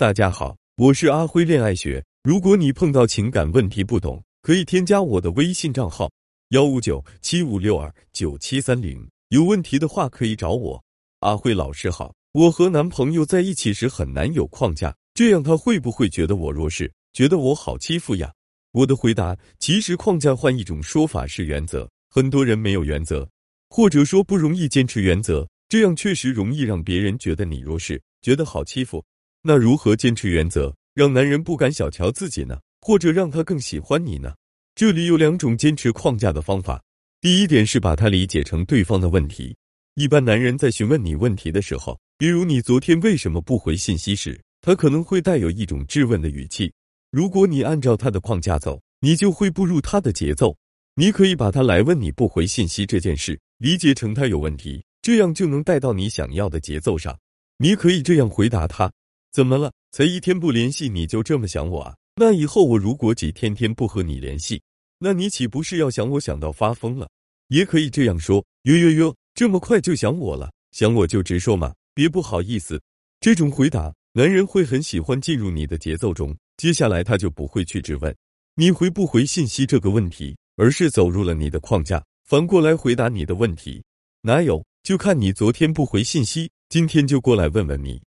大家好，我是阿辉恋爱学。如果你碰到情感问题不懂，可以添加我的微信账号幺五九七五六二九七三零。有问题的话可以找我。阿辉老师好，我和男朋友在一起时很难有框架，这样他会不会觉得我弱势，觉得我好欺负呀？我的回答：其实框架换一种说法是原则。很多人没有原则，或者说不容易坚持原则，这样确实容易让别人觉得你弱势，觉得好欺负。那如何坚持原则，让男人不敢小瞧自己呢？或者让他更喜欢你呢？这里有两种坚持框架的方法。第一点是把它理解成对方的问题。一般男人在询问你问题的时候，比如你昨天为什么不回信息时，他可能会带有一种质问的语气。如果你按照他的框架走，你就会步入他的节奏。你可以把他来问你不回信息这件事理解成他有问题，这样就能带到你想要的节奏上。你可以这样回答他。怎么了？才一天不联系你就这么想我啊？那以后我如果几天天不和你联系，那你岂不是要想我想到发疯了？也可以这样说：哟哟哟，这么快就想我了？想我就直说嘛，别不好意思。这种回答，男人会很喜欢进入你的节奏中，接下来他就不会去质问你回不回信息这个问题，而是走入了你的框架，反过来回答你的问题。哪有？就看你昨天不回信息，今天就过来问问你。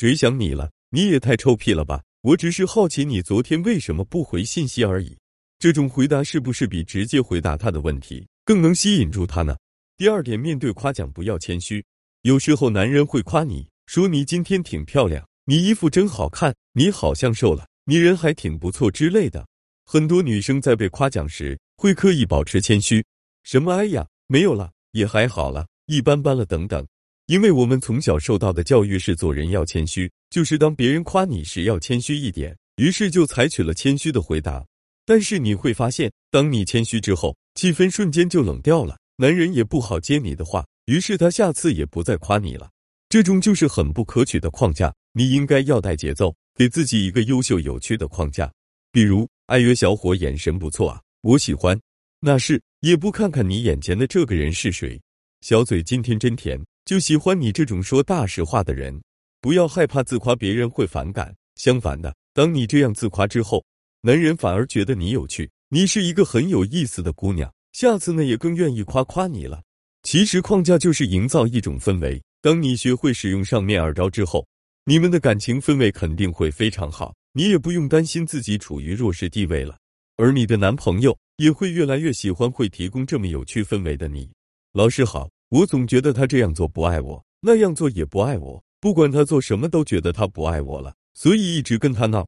谁想你了？你也太臭屁了吧！我只是好奇你昨天为什么不回信息而已。这种回答是不是比直接回答他的问题更能吸引住他呢？第二点，面对夸奖不要谦虚。有时候男人会夸你说你今天挺漂亮，你衣服真好看，你好像瘦了，你人还挺不错之类的。很多女生在被夸奖时会刻意保持谦虚，什么哎呀没有了，也还好了，一般般了等等。因为我们从小受到的教育是做人要谦虚，就是当别人夸你时要谦虚一点，于是就采取了谦虚的回答。但是你会发现，当你谦虚之后，气氛瞬间就冷掉了，男人也不好接你的话，于是他下次也不再夸你了。这种就是很不可取的框架，你应该要带节奏，给自己一个优秀有趣的框架。比如，爱约小伙眼神不错啊，我喜欢。那是也不看看你眼前的这个人是谁，小嘴今天真甜。就喜欢你这种说大实话的人，不要害怕自夸，别人会反感。相反的，当你这样自夸之后，男人反而觉得你有趣，你是一个很有意思的姑娘，下次呢也更愿意夸夸你了。其实框架就是营造一种氛围，当你学会使用上面二招之后，你们的感情氛围肯定会非常好，你也不用担心自己处于弱势地位了，而你的男朋友也会越来越喜欢会提供这么有趣氛围的你。老师好。我总觉得他这样做不爱我，那样做也不爱我，不管他做什么都觉得他不爱我了，所以一直跟他闹。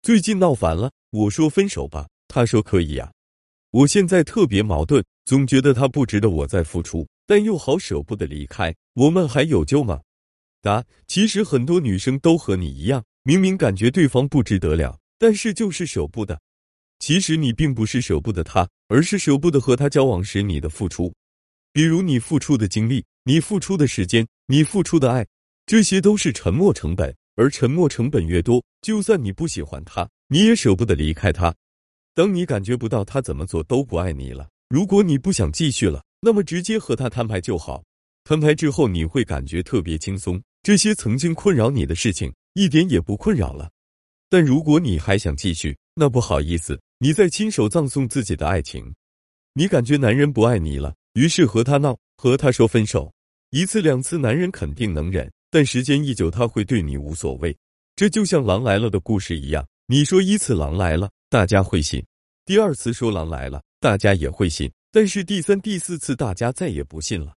最近闹烦了，我说分手吧，他说可以呀。我现在特别矛盾，总觉得他不值得我再付出，但又好舍不得离开。我们还有救吗？答：其实很多女生都和你一样，明明感觉对方不值得了，但是就是舍不得。其实你并不是舍不得他，而是舍不得和他交往时你的付出。比如你付出的精力，你付出的时间，你付出的爱，这些都是沉默成本。而沉默成本越多，就算你不喜欢他，你也舍不得离开他。当你感觉不到他怎么做都不爱你了，如果你不想继续了，那么直接和他摊牌就好。摊牌之后，你会感觉特别轻松，这些曾经困扰你的事情一点也不困扰了。但如果你还想继续，那不好意思，你在亲手葬送自己的爱情。你感觉男人不爱你了。于是和他闹，和他说分手，一次两次男人肯定能忍，但时间一久他会对你无所谓。这就像狼来了的故事一样，你说一次狼来了，大家会信；第二次说狼来了，大家也会信，但是第三、第四次大家再也不信了。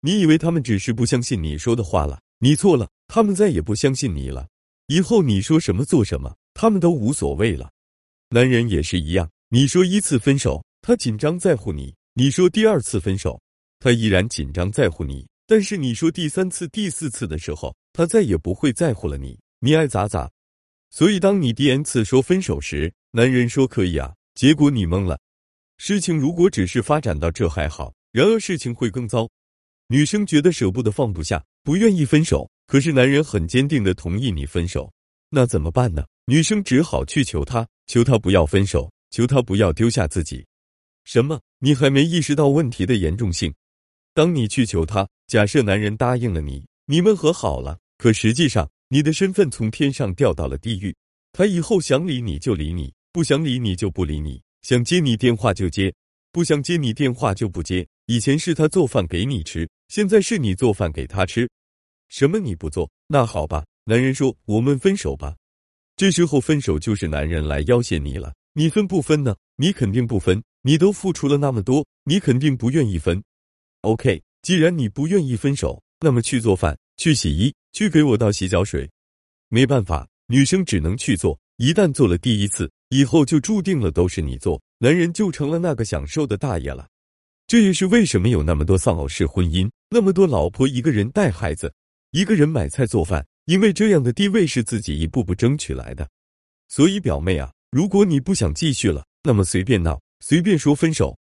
你以为他们只是不相信你说的话了？你错了，他们再也不相信你了。以后你说什么做什么，他们都无所谓了。男人也是一样，你说一次分手，他紧张在乎你。你说第二次分手，他依然紧张在乎你；但是你说第三次、第四次的时候，他再也不会在乎了你。你爱咋咋。所以当你第 n 次说分手时，男人说可以啊，结果你懵了。事情如果只是发展到这还好，然而事情会更糟。女生觉得舍不得放不下，不愿意分手，可是男人很坚定的同意你分手，那怎么办呢？女生只好去求他，求他不要分手，求他不要丢下自己。什么？你还没意识到问题的严重性？当你去求他，假设男人答应了你，你们和好了，可实际上你的身份从天上掉到了地狱。他以后想理你就理你，不想理你就不理你，想接你电话就接，不想接你电话就不接。以前是他做饭给你吃，现在是你做饭给他吃。什么你不做？那好吧，男人说我们分手吧。这时候分手就是男人来要挟你了，你分不分呢？你肯定不分，你都付出了那么多，你肯定不愿意分。OK，既然你不愿意分手，那么去做饭，去洗衣，去给我倒洗脚水。没办法，女生只能去做。一旦做了第一次，以后就注定了都是你做，男人就成了那个享受的大爷了。这也是为什么有那么多丧偶式婚姻，那么多老婆一个人带孩子，一个人买菜做饭。因为这样的地位是自己一步步争取来的，所以表妹啊，如果你不想继续了，那么随便闹，随便说分手。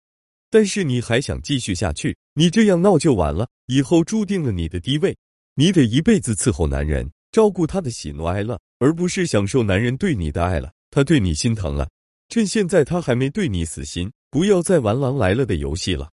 但是你还想继续下去，你这样闹就完了，以后注定了你的低位，你得一辈子伺候男人，照顾他的喜怒哀乐，而不是享受男人对你的爱了。他对你心疼了，趁现在他还没对你死心，不要再玩狼来了的游戏了。